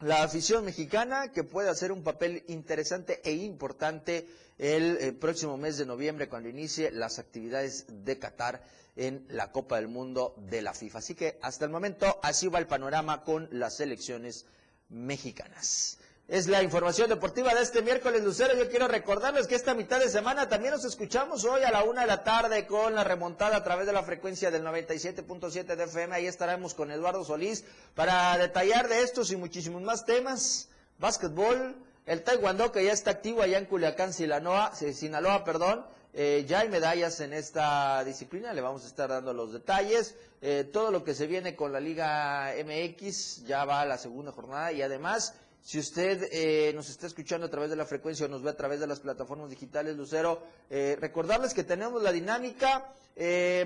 la afición mexicana que puede hacer un papel interesante e importante el, eh, próximo mes de noviembre cuando inicie las actividades de Qatar en la Copa del Mundo de la FIFA. Así que hasta el momento así va el panorama con las selecciones mexicanas. Es la información deportiva de este miércoles, Lucero. Yo quiero recordarles que esta mitad de semana también nos escuchamos hoy a la una de la tarde con la remontada a través de la frecuencia del 97.7 de FM. Ahí estaremos con Eduardo Solís para detallar de estos y muchísimos más temas. Básquetbol, el taekwondo que ya está activo allá en Culiacán, Sinaloa, Sinaloa perdón. Eh, ya hay medallas en esta disciplina, le vamos a estar dando los detalles. Eh, todo lo que se viene con la Liga MX ya va a la segunda jornada y además si usted eh, nos está escuchando a través de la frecuencia o nos ve a través de las plataformas digitales, Lucero, eh, recordarles que tenemos la dinámica.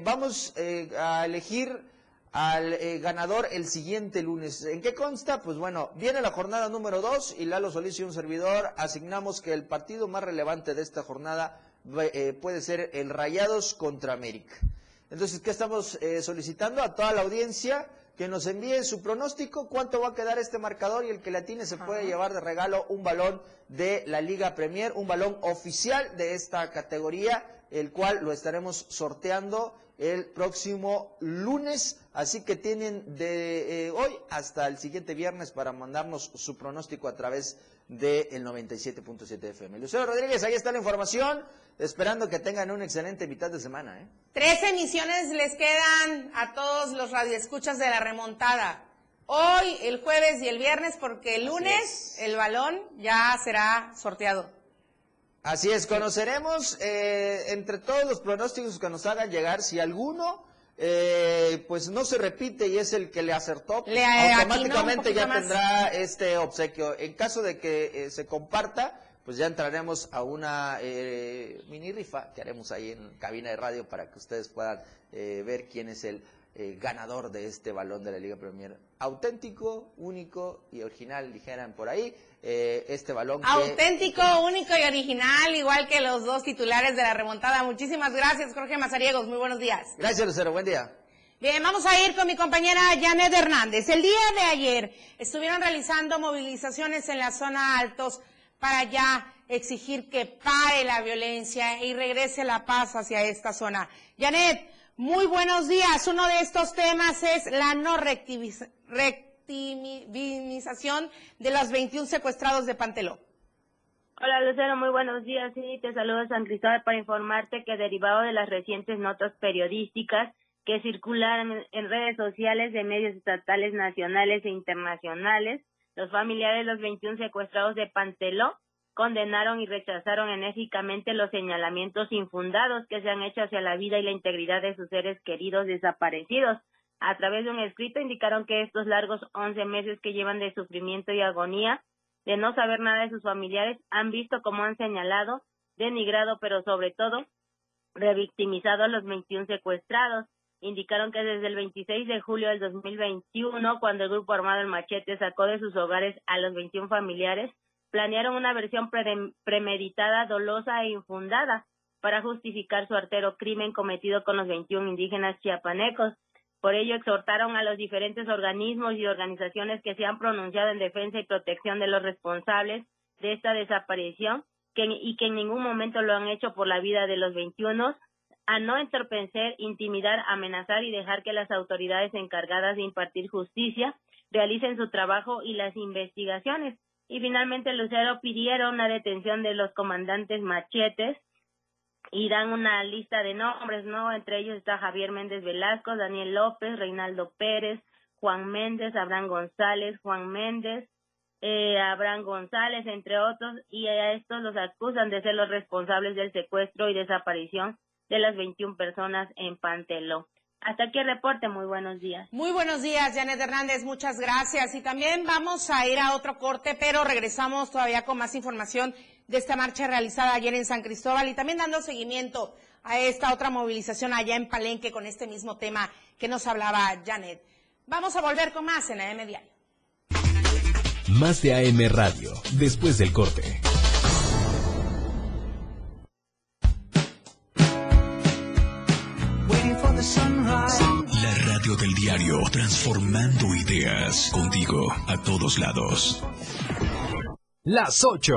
Vamos a elegir al ganador el siguiente lunes. ¿En qué consta? Pues bueno, viene la jornada número 2 y Lalo Solís y un servidor asignamos que el partido más relevante de esta jornada puede ser el Rayados contra América. Entonces, ¿qué estamos solicitando a toda la audiencia? que nos envíe su pronóstico, cuánto va a quedar este marcador y el que latine se puede llevar de regalo un balón de la Liga Premier, un balón oficial de esta categoría, el cual lo estaremos sorteando el próximo lunes. Así que tienen de eh, hoy hasta el siguiente viernes para mandarnos su pronóstico a través del 97.7 FM. Lucero Rodríguez, ahí está la información. Esperando que tengan una excelente mitad de semana. ¿eh? Tres emisiones les quedan a todos los radioescuchas de la remontada. Hoy, el jueves y el viernes, porque el lunes el balón ya será sorteado. Así es, conoceremos eh, entre todos los pronósticos que nos hagan llegar si alguno eh, pues no se repite y es el que le acertó, automáticamente ya tendrá este obsequio. En caso de que eh, se comparta, pues ya entraremos a una eh, mini rifa que haremos ahí en cabina de radio para que ustedes puedan eh, ver quién es el eh, ganador de este balón de la Liga Premier. Auténtico, único y original, dijeran por ahí, este balón. Auténtico, único y original, igual que los dos titulares de la remontada. Muchísimas gracias, Jorge Mazariegos. Muy buenos días. Gracias, Lucero. Buen día. Bien, vamos a ir con mi compañera Janet Hernández. El día de ayer estuvieron realizando movilizaciones en la zona altos para ya exigir que pare la violencia y regrese la paz hacia esta zona. Janet, muy buenos días. Uno de estos temas es la no rectimización de los 21 secuestrados de Panteló. Hola Lucero, muy buenos días. Sí, te saludo San Cristóbal para informarte que derivado de las recientes notas periodísticas que circulan en redes sociales de medios estatales, nacionales e internacionales, los familiares de los 21 secuestrados de Panteló condenaron y rechazaron enérgicamente los señalamientos infundados que se han hecho hacia la vida y la integridad de sus seres queridos desaparecidos. A través de un escrito indicaron que estos largos 11 meses que llevan de sufrimiento y agonía, de no saber nada de sus familiares, han visto como han señalado, denigrado, pero sobre todo, revictimizado a los 21 secuestrados indicaron que desde el 26 de julio del 2021, cuando el grupo armado El Machete sacó de sus hogares a los 21 familiares, planearon una versión premeditada, dolosa e infundada para justificar su artero crimen cometido con los 21 indígenas chiapanecos. Por ello, exhortaron a los diferentes organismos y organizaciones que se han pronunciado en defensa y protección de los responsables de esta desaparición que, y que en ningún momento lo han hecho por la vida de los 21 a no entorpecer, intimidar, amenazar y dejar que las autoridades encargadas de impartir justicia realicen su trabajo y las investigaciones. Y finalmente Lucero pidieron la detención de los comandantes machetes y dan una lista de nombres, ¿no? Entre ellos está Javier Méndez Velasco, Daniel López, Reinaldo Pérez, Juan Méndez, Abraham González, Juan Méndez, eh, Abraham González, entre otros, y a estos los acusan de ser los responsables del secuestro y desaparición de las 21 personas en Panteló. Hasta aquí el reporte, muy buenos días. Muy buenos días, Janet Hernández, muchas gracias. Y también vamos a ir a otro corte, pero regresamos todavía con más información de esta marcha realizada ayer en San Cristóbal y también dando seguimiento a esta otra movilización allá en Palenque con este mismo tema que nos hablaba Janet. Vamos a volver con más en AM Diario. Más de AM Radio, después del corte. Del diario, transformando ideas contigo a todos lados. Las 8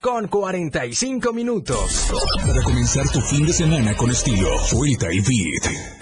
con 45 minutos. Para comenzar tu fin de semana con estilo, Suelta y Beat.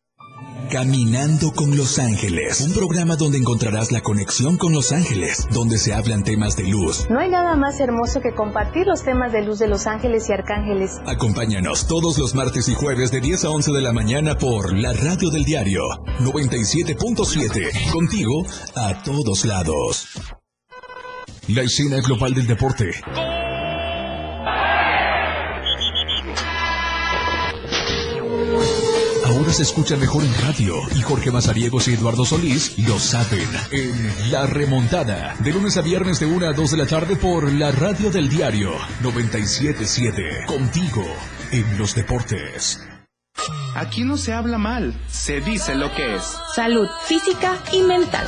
Caminando con Los Ángeles, un programa donde encontrarás la conexión con Los Ángeles, donde se hablan temas de luz. No hay nada más hermoso que compartir los temas de luz de Los Ángeles y Arcángeles. Acompáñanos todos los martes y jueves de 10 a 11 de la mañana por la radio del diario 97.7, contigo a todos lados. La escena global del deporte. Ahora se escucha mejor en radio y Jorge Mazariegos y Eduardo Solís lo saben en La Remontada, de lunes a viernes de 1 a 2 de la tarde por la radio del diario 977, contigo en los deportes. Aquí no se habla mal, se dice lo que es. Salud física y mental.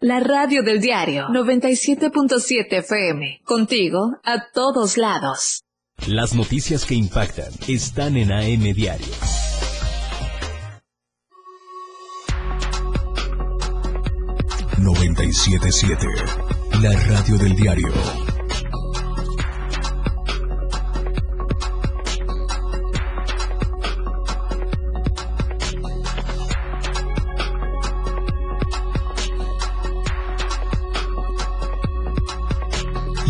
La radio del diario 97.7 FM. Contigo a todos lados. Las noticias que impactan están en AM Diario. ...97.7... La radio del diario.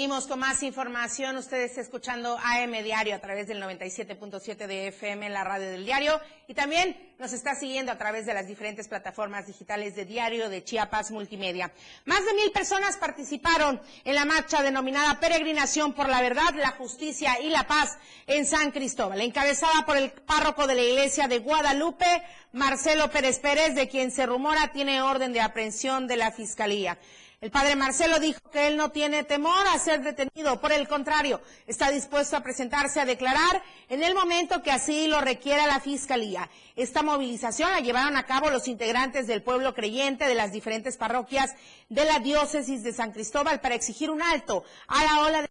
Seguimos con más información. Ustedes escuchando AM Diario a través del 97.7 de FM, la radio del diario. Y también nos está siguiendo a través de las diferentes plataformas digitales de Diario de Chiapas Multimedia. Más de mil personas participaron en la marcha denominada Peregrinación por la Verdad, la Justicia y la Paz en San Cristóbal, encabezada por el párroco de la iglesia de Guadalupe, Marcelo Pérez Pérez, de quien se rumora tiene orden de aprehensión de la Fiscalía. El padre Marcelo dijo que él no tiene temor a ser detenido, por el contrario, está dispuesto a presentarse a declarar en el momento que así lo requiera la Fiscalía. Esta movilización la llevaron a cabo los integrantes del pueblo creyente de las diferentes parroquias de la diócesis de San Cristóbal para exigir un alto a la ola de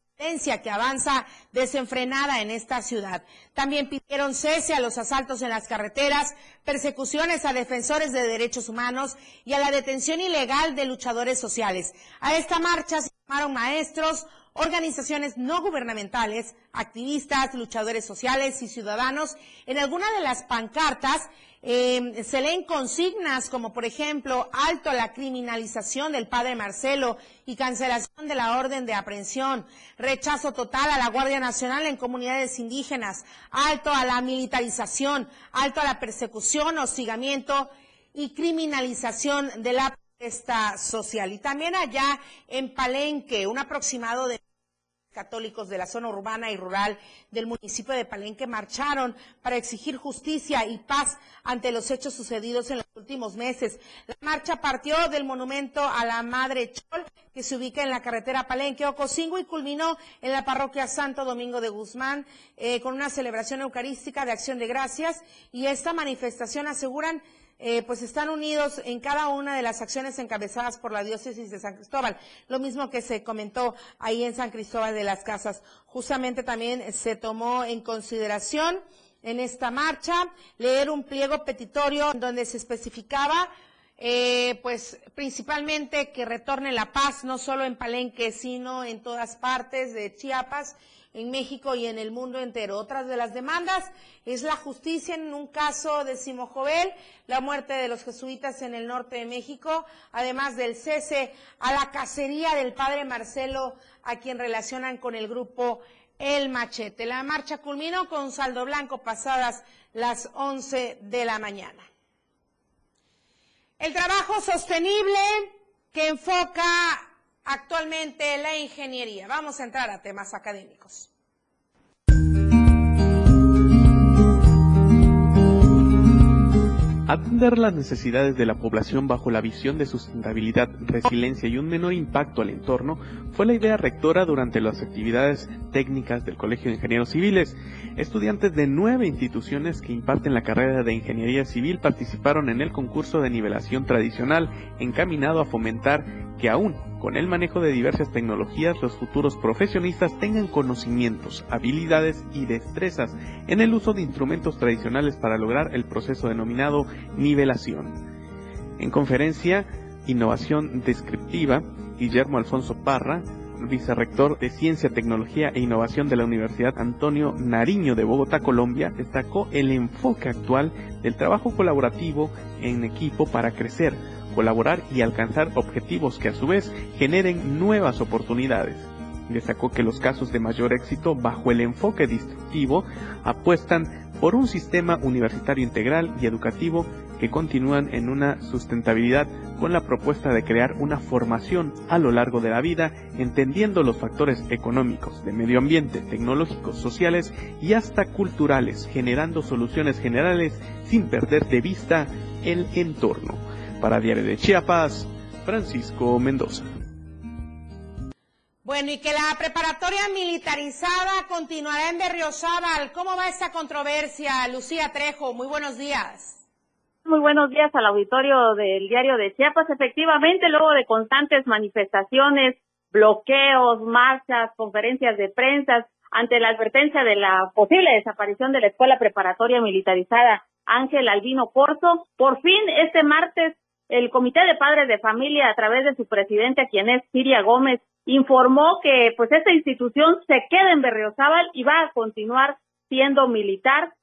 que avanza desenfrenada en esta ciudad. También pidieron cese a los asaltos en las carreteras, persecuciones a defensores de derechos humanos y a la detención ilegal de luchadores sociales. A esta marcha se llamaron maestros, organizaciones no gubernamentales, activistas, luchadores sociales y ciudadanos. En alguna de las pancartas Eh, se leen consignas como, por ejemplo, alto a la criminalización del padre Marcelo y cancelación de la orden de aprehensión, rechazo total a la Guardia Nacional en comunidades indígenas, alto a la militarización, alto a la persecución, hostigamiento y criminalización de la protesta social. Y también allá en Palenque, un aproximado de católicos de la zona urbana y rural del municipio de Palenque marcharon para exigir justicia y paz ante los hechos sucedidos en los últimos meses. La marcha partió del monumento a la Madre Chol, que se ubica en la carretera Palenque-Ocosingo y culminó en la parroquia Santo Domingo de Guzmán eh, con una celebración eucarística de acción de gracias y esta manifestación aseguran eh, pues están unidos en cada una de las acciones encabezadas por la diócesis de San Cristóbal. Lo mismo que se comentó ahí en San Cristóbal de las Casas. Justamente también se tomó en consideración en esta marcha leer un pliego petitorio donde se especificaba eh, pues principalmente que retorne la paz no solo en Palenque, sino en todas partes de Chiapas en México y en el mundo entero. Otras de las demandas es la justicia en un caso de Simojovel, la muerte de los jesuitas en el norte de México, además del cese a la cacería del padre Marcelo, a quien relacionan con el grupo El Machete. La marcha culminó con saldo blanco pasadas las 11 de la mañana. El trabajo sostenible que enfoca actualmente la ingeniería. Vamos a entrar a temas académicos. Atender las necesidades de la población bajo la visión de sustentabilidad, resiliencia y un menor impacto al entorno fue la idea rectora durante las actividades técnicas del Colegio de Ingenieros Civiles. Estudiantes de nueve instituciones que imparten la carrera de Ingeniería Civil participaron en el concurso de nivelación tradicional encaminado a fomentar que aún con el manejo de diversas tecnologías los futuros profesionistas tengan conocimientos, habilidades y destrezas en el uso de instrumentos tradicionales para lograr el proceso denominado nivelación. En conferencia Innovación Descriptiva, Guillermo Alfonso Parra, vicerrector de Ciencia, Tecnología e Innovación de la Universidad Antonio Nariño de Bogotá, Colombia, destacó el enfoque actual del trabajo colaborativo en equipo para crecer, colaborar y alcanzar objetivos que a su vez generen nuevas oportunidades. Destacó que los casos de mayor éxito bajo el enfoque distributivo apuestan por un sistema universitario integral y educativo que continúan en una sustentabilidad con la propuesta de crear una formación a lo largo de la vida, entendiendo los factores económicos, de medio ambiente, tecnológicos, sociales y hasta culturales, generando soluciones generales sin perder de vista el entorno. Para Diario de Chiapas, Francisco Mendoza. Bueno, y que la preparatoria militarizada continuará en Berriozábal. ¿Cómo va esta controversia? Lucía Trejo, muy buenos días. Muy buenos días al auditorio del diario de Chiapas. Efectivamente, luego de constantes manifestaciones, bloqueos, marchas, conferencias de prensa, ante la advertencia de la posible desaparición de la escuela preparatoria militarizada Ángel Albino Corso, por fin este martes el Comité de Padres de Familia, a través de su presidente, quien es Siria Gómez, informó que pues esta institución se queda en Berriozábal y va a continuar siendo militar,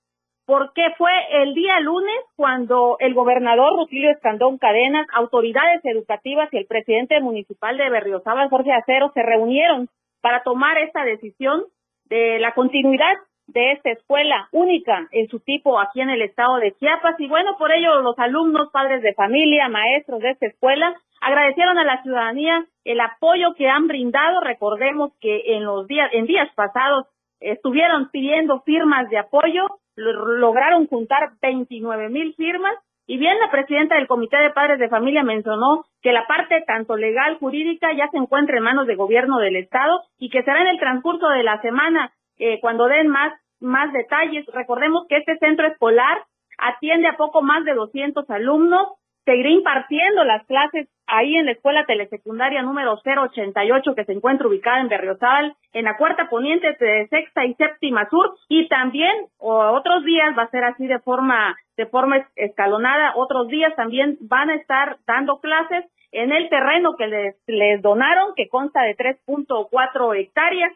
porque fue el día lunes cuando el gobernador Rutilio Escandón Cadenas, autoridades educativas y el presidente municipal de Berriozábal, Jorge Acero, se reunieron para tomar esta decisión de la continuidad de esta escuela única en su tipo aquí en el estado de Chiapas y bueno, por ello los alumnos, padres de familia, maestros de esta escuela agradecieron a la ciudadanía el apoyo que han brindado. Recordemos que en los días en días pasados estuvieron pidiendo firmas de apoyo, lograron juntar 29 mil firmas y bien la presidenta del Comité de Padres de Familia mencionó que la parte tanto legal, jurídica ya se encuentra en manos de gobierno del Estado y que será en el transcurso de la semana eh, cuando den más, más detalles. Recordemos que este centro escolar atiende a poco más de 200 alumnos, seguirá impartiendo las clases ahí en la escuela telesecundaria número 088 que se encuentra ubicada en Berriozábal, en la cuarta poniente de sexta y séptima sur, y también otros días va a ser así de forma, de forma escalonada, otros días también van a estar dando clases en el terreno que les, les donaron, que consta de 3.4 hectáreas,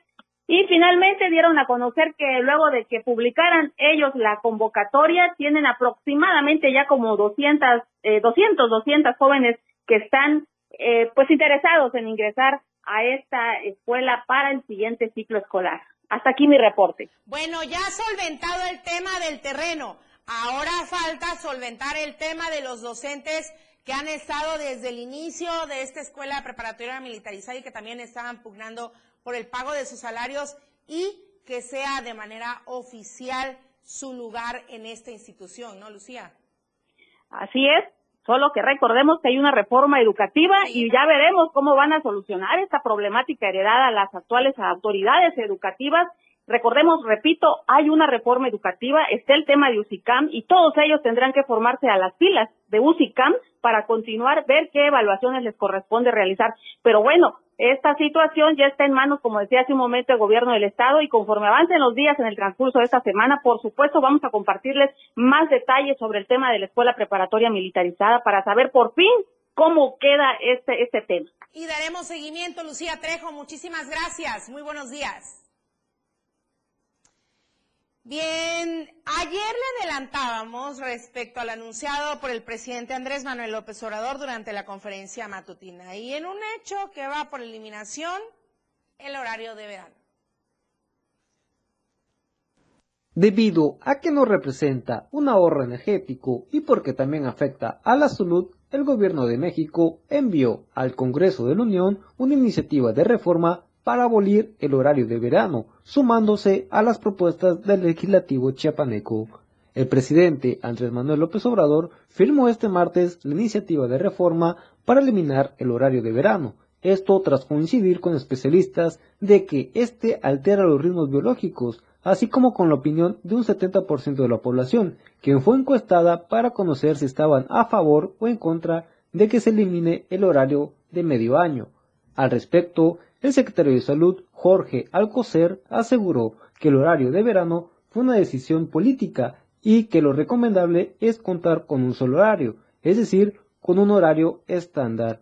Y finalmente dieron a conocer que luego de que publicaran ellos la convocatoria, tienen aproximadamente ya como 200, eh, 200, 200 jóvenes que están eh, pues interesados en ingresar a esta escuela para el siguiente ciclo escolar. Hasta aquí mi reporte. Bueno, ya solventado el tema del terreno. Ahora falta solventar el tema de los docentes que han estado desde el inicio de esta escuela preparatoria militarizada y que también estaban pugnando por el pago de sus salarios y que sea de manera oficial su lugar en esta institución, ¿no, Lucía? Así es, solo que recordemos que hay una reforma educativa y ya veremos cómo van a solucionar esta problemática heredada a las actuales autoridades educativas. Recordemos, repito, hay una reforma educativa, está el tema de UCICAM y todos ellos tendrán que formarse a las filas de UCICAM para continuar, ver qué evaluaciones les corresponde realizar. Pero bueno, esta situación ya está en manos, como decía hace un momento, del gobierno del Estado y conforme avancen los días en el transcurso de esta semana, por supuesto, vamos a compartirles más detalles sobre el tema de la escuela preparatoria militarizada para saber por fin cómo queda este, este tema. Y daremos seguimiento, Lucía Trejo. Muchísimas gracias. Muy buenos días. Bien, ayer le adelantábamos respecto al anunciado por el presidente Andrés Manuel López Obrador durante la conferencia matutina y en un hecho que va por eliminación, el horario de verano. Debido a que no representa un ahorro energético y porque también afecta a la salud, el gobierno de México envió al Congreso de la Unión una iniciativa de reforma para abolir el horario de verano, sumándose a las propuestas del legislativo chiapaneco. El presidente Andrés Manuel López Obrador firmó este martes la iniciativa de reforma para eliminar el horario de verano, esto tras coincidir con especialistas de que este altera los ritmos biológicos, así como con la opinión de un 70% de la población, quien fue encuestada para conocer si estaban a favor o en contra de que se elimine el horario de medio año. Al respecto, el secretario de Salud, Jorge Alcocer, aseguró que el horario de verano fue una decisión política y que lo recomendable es contar con un solo horario, es decir, con un horario estándar.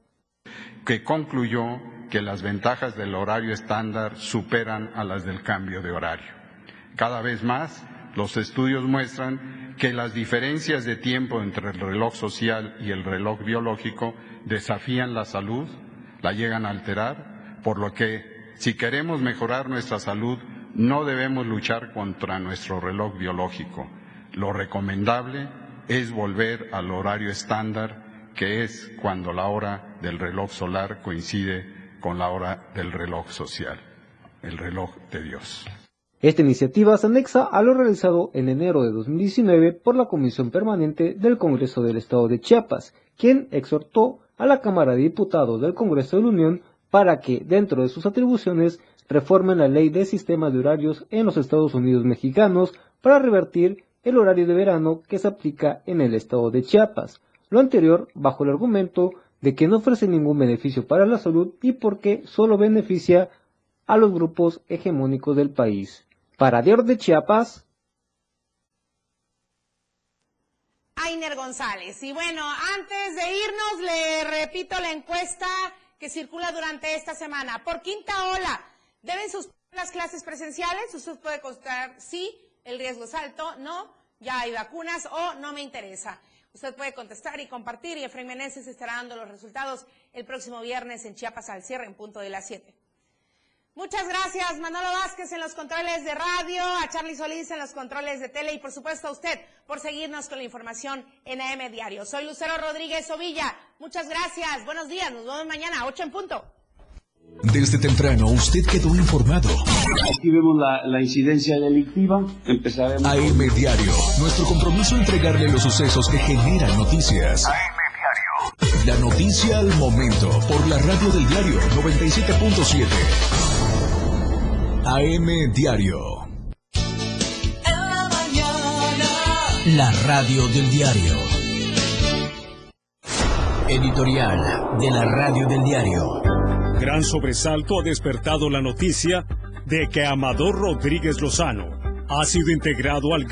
Que concluyó que las ventajas del horario estándar superan a las del cambio de horario. Cada vez más, los estudios muestran que las diferencias de tiempo entre el reloj social y el reloj biológico desafían la salud, la llegan a alterar por lo que si queremos mejorar nuestra salud, no debemos luchar contra nuestro reloj biológico. Lo recomendable es volver al horario estándar, que es cuando la hora del reloj solar coincide con la hora del reloj social, el reloj de Dios. Esta iniciativa se anexa a lo realizado en enero de 2019 por la Comisión Permanente del Congreso del Estado de Chiapas, quien exhortó a la Cámara de Diputados del Congreso de la Unión para que, dentro de sus atribuciones, reformen la ley de sistema de horarios en los Estados Unidos mexicanos para revertir el horario de verano que se aplica en el estado de Chiapas. Lo anterior bajo el argumento de que no ofrece ningún beneficio para la salud y porque solo beneficia a los grupos hegemónicos del país. Para Dios de Chiapas. Ainer González. Y bueno, antes de irnos, le repito la encuesta que circula durante esta semana. Por quinta ola, ¿deben suspender las clases presenciales? Usted puede contestar sí, el riesgo es alto, no, ya hay vacunas o no me interesa. Usted puede contestar y compartir y Efraín Meneses estará dando los resultados el próximo viernes en Chiapas al cierre en punto de las 7. Muchas gracias, Manolo Vázquez en los controles de radio, a Charlie Solís en los controles de tele y por supuesto a usted por seguirnos con la información en AM Diario. Soy Lucero Rodríguez Ovilla. Muchas gracias. Buenos días. Nos vemos mañana a 8 en punto. Desde temprano usted quedó informado. Aquí vemos la, incidencia delictiva. Empezaremos. AM Diario. Nuestro compromiso entregarle los sucesos que generan noticias. AM Diario. La noticia al momento por la radio del diario 97.7. AM Diario. la mañana. La radio del diario. Editorial de la radio del diario. Gran sobresalto ha despertado la noticia de que Amador Rodríguez Lozano ha sido integrado al